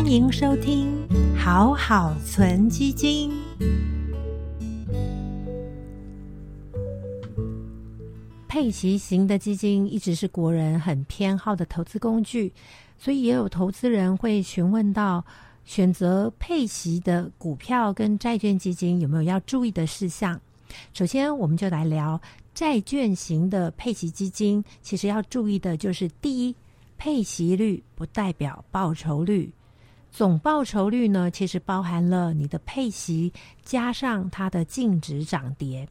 欢迎收听好好存基金。配息型的基金一直是国人很偏好的投资工具，所以也有投资人会询问到，选择配息的股票跟债券基金有没有要注意的事项。首先，我们就来聊债券型的配息基金，其实要注意的就是第一。配息率不代表报酬率，总报酬率呢，其实包含了你的配息加上它的净值涨跌。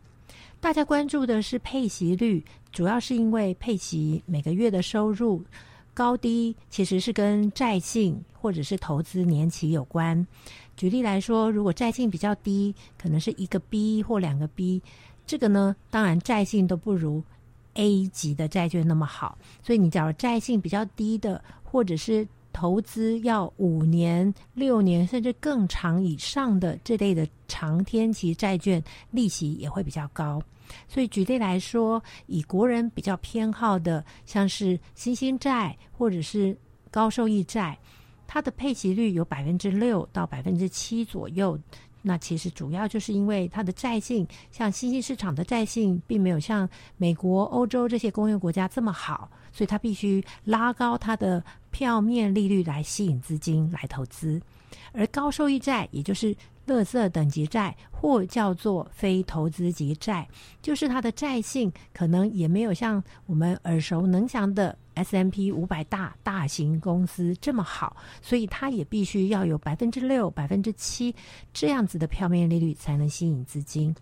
大家关注的是配息率，主要是因为配息每个月的收入高低其实是跟债性或者是投资年期有关。举例来说，如果债性比较低，可能是一个 B 或两个 B，这个呢，当然债性都不如。A 级的债券那么好，所以你假如债性比较低的，或者是投资要五年、六年甚至更长以上的这类的长天期债券，利息也会比较高。所以举例来说，以国人比较偏好的，像是新兴债或者是高收益债，它的配息率有百分之六到百分之七左右。那其实主要就是因为它的债性，像新兴市场的债性，并没有像美国、欧洲这些工业国家这么好，所以它必须拉高它的票面利率来吸引资金来投资，而高收益债，也就是乐色等级债，或叫做非投资级债，就是它的债性可能也没有像我们耳熟能详的。S M P 五百大大型公司这么好，所以它也必须要有百分之六、百分之七这样子的票面利率才能吸引资金。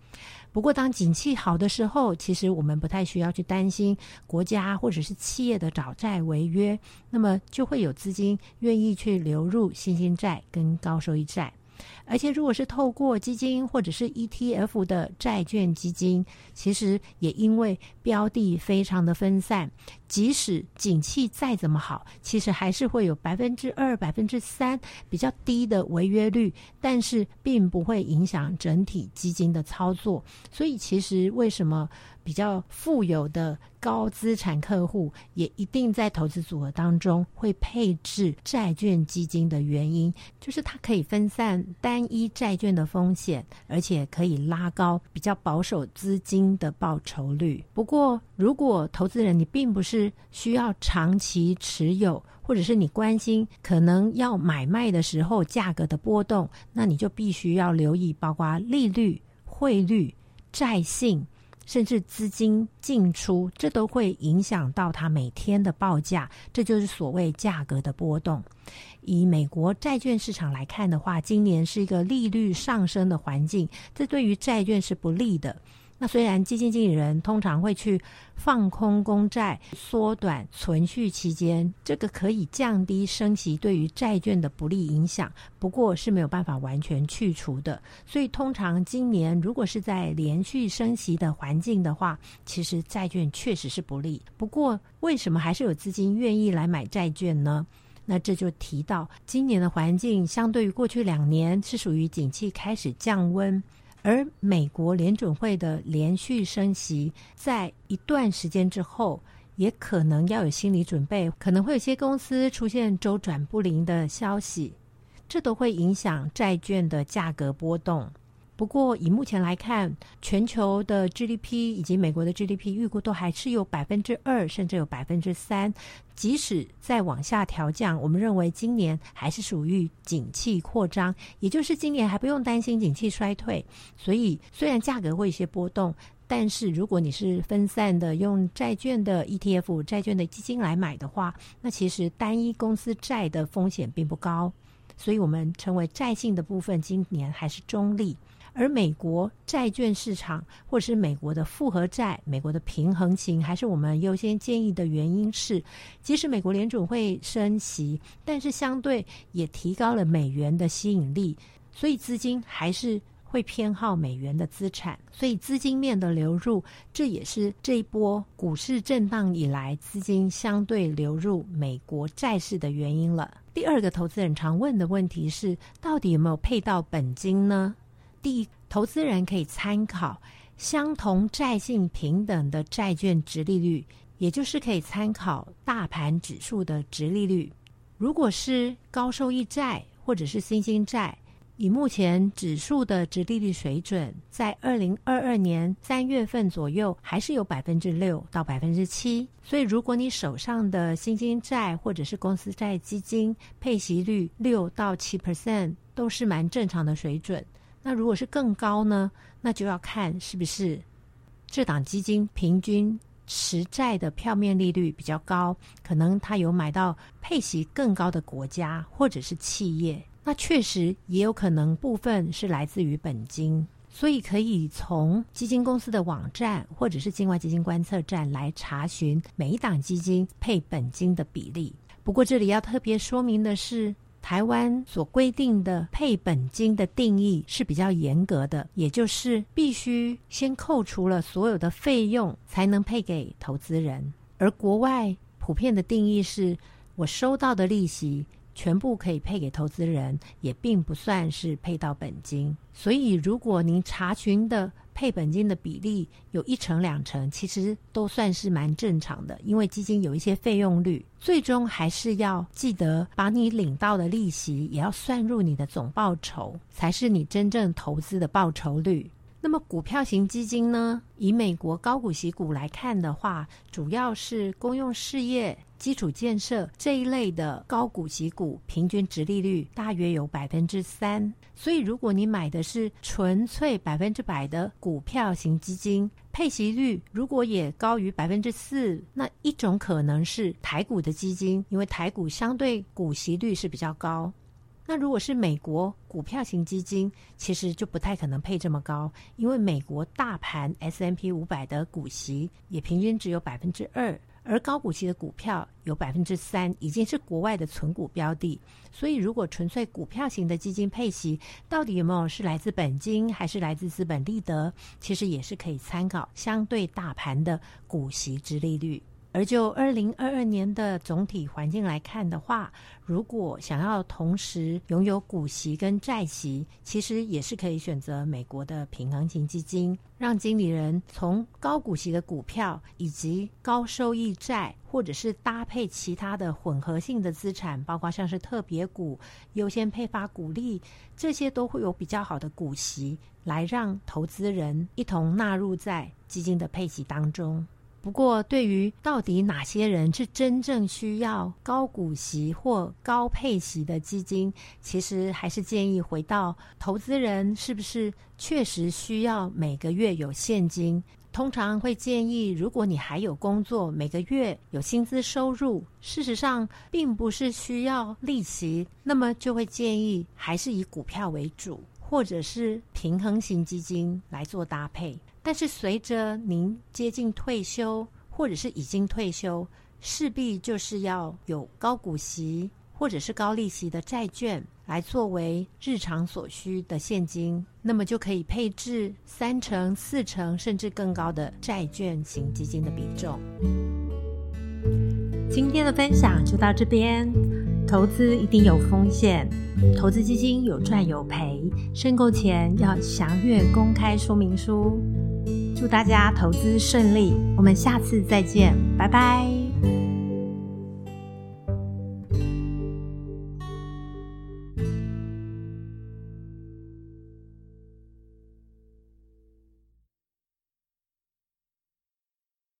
不过，当景气好的时候，其实我们不太需要去担心国家或者是企业的找债违约，那么就会有资金愿意去流入新兴债跟高收益债。而且，如果是透过基金或者是 ETF 的债券基金，其实也因为标的非常的分散，即使景气再怎么好，其实还是会有百分之二、百分之三比较低的违约率，但是并不会影响整体基金的操作。所以，其实为什么？比较富有的高资产客户，也一定在投资组合当中会配置债券基金的原因，就是它可以分散单一债券的风险，而且可以拉高比较保守资金的报酬率。不过，如果投资人你并不是需要长期持有，或者是你关心可能要买卖的时候价格的波动，那你就必须要留意，包括利率、汇率、债性。甚至资金进出，这都会影响到它每天的报价，这就是所谓价格的波动。以美国债券市场来看的话，今年是一个利率上升的环境，这对于债券是不利的。那虽然基金经理人通常会去放空公债，缩短存续期间，这个可以降低升息对于债券的不利影响，不过是没有办法完全去除的。所以通常今年如果是在连续升息的环境的话，其实债券确实是不利。不过为什么还是有资金愿意来买债券呢？那这就提到今年的环境相对于过去两年是属于景气开始降温。而美国联准会的连续升息，在一段时间之后，也可能要有心理准备，可能会有些公司出现周转不灵的消息，这都会影响债券的价格波动。不过，以目前来看，全球的 GDP 以及美国的 GDP 预估都还是有百分之二，甚至有百分之三。即使再往下调降，我们认为今年还是属于景气扩张，也就是今年还不用担心景气衰退。所以，虽然价格会有些波动，但是如果你是分散的用债券的 ETF、债券的基金来买的话，那其实单一公司债的风险并不高。所以我们称为债性的部分，今年还是中立。而美国债券市场，或者是美国的复合债，美国的平衡型，还是我们优先建议的原因是，即使美国联储会升息，但是相对也提高了美元的吸引力，所以资金还是会偏好美元的资产，所以资金面的流入，这也是这一波股市震荡以来资金相对流入美国债市的原因了。第二个投资人常问的问题是，到底有没有配到本金呢？第，投资人可以参考相同债性平等的债券值利率，也就是可以参考大盘指数的值利率。如果是高收益债或者是新兴债。以目前指数的值利率水准，在二零二二年三月份左右，还是有百分之六到百分之七。所以，如果你手上的新兴债或者是公司债基金配息率六到七 percent，都是蛮正常的水准。那如果是更高呢？那就要看是不是这档基金平均持债的票面利率比较高，可能它有买到配息更高的国家或者是企业。那确实也有可能部分是来自于本金，所以可以从基金公司的网站或者是境外基金观测站来查询每一档基金配本金的比例。不过这里要特别说明的是，台湾所规定的配本金的定义是比较严格的，也就是必须先扣除了所有的费用才能配给投资人，而国外普遍的定义是我收到的利息。全部可以配给投资人，也并不算是配到本金。所以，如果您查询的配本金的比例有一成两成，其实都算是蛮正常的。因为基金有一些费用率，最终还是要记得把你领到的利息也要算入你的总报酬，才是你真正投资的报酬率。那么，股票型基金呢？以美国高股息股来看的话，主要是公用事业。基础建设这一类的高股息股，平均值利率大约有百分之三。所以，如果你买的是纯粹百分之百的股票型基金，配息率如果也高于百分之四，那一种可能是台股的基金，因为台股相对股息率是比较高。那如果是美国股票型基金，其实就不太可能配这么高，因为美国大盘 S M P 五百的股息也平均只有百分之二。而高股息的股票有百分之三，已经是国外的存股标的。所以，如果纯粹股票型的基金配息，到底有没有是来自本金还是来自资本利得，其实也是可以参考相对大盘的股息之利率。而就二零二二年的总体环境来看的话，如果想要同时拥有股息跟债息，其实也是可以选择美国的平衡型基金，让经理人从高股息的股票以及高收益债，或者是搭配其他的混合性的资产，包括像是特别股、优先配发股利，这些都会有比较好的股息，来让投资人一同纳入在基金的配息当中。不过，对于到底哪些人是真正需要高股息或高配息的基金，其实还是建议回到投资人是不是确实需要每个月有现金。通常会建议，如果你还有工作，每个月有薪资收入，事实上并不是需要利息，那么就会建议还是以股票为主，或者是平衡型基金来做搭配。但是随着您接近退休，或者是已经退休，势必就是要有高股息或者是高利息的债券来作为日常所需的现金，那么就可以配置三成、四成甚至更高的债券型基金的比重。今天的分享就到这边，投资一定有风险，投资基金有赚有赔，申购前要详阅公开说明书。祝大家投资顺利，我们下次再见，拜拜。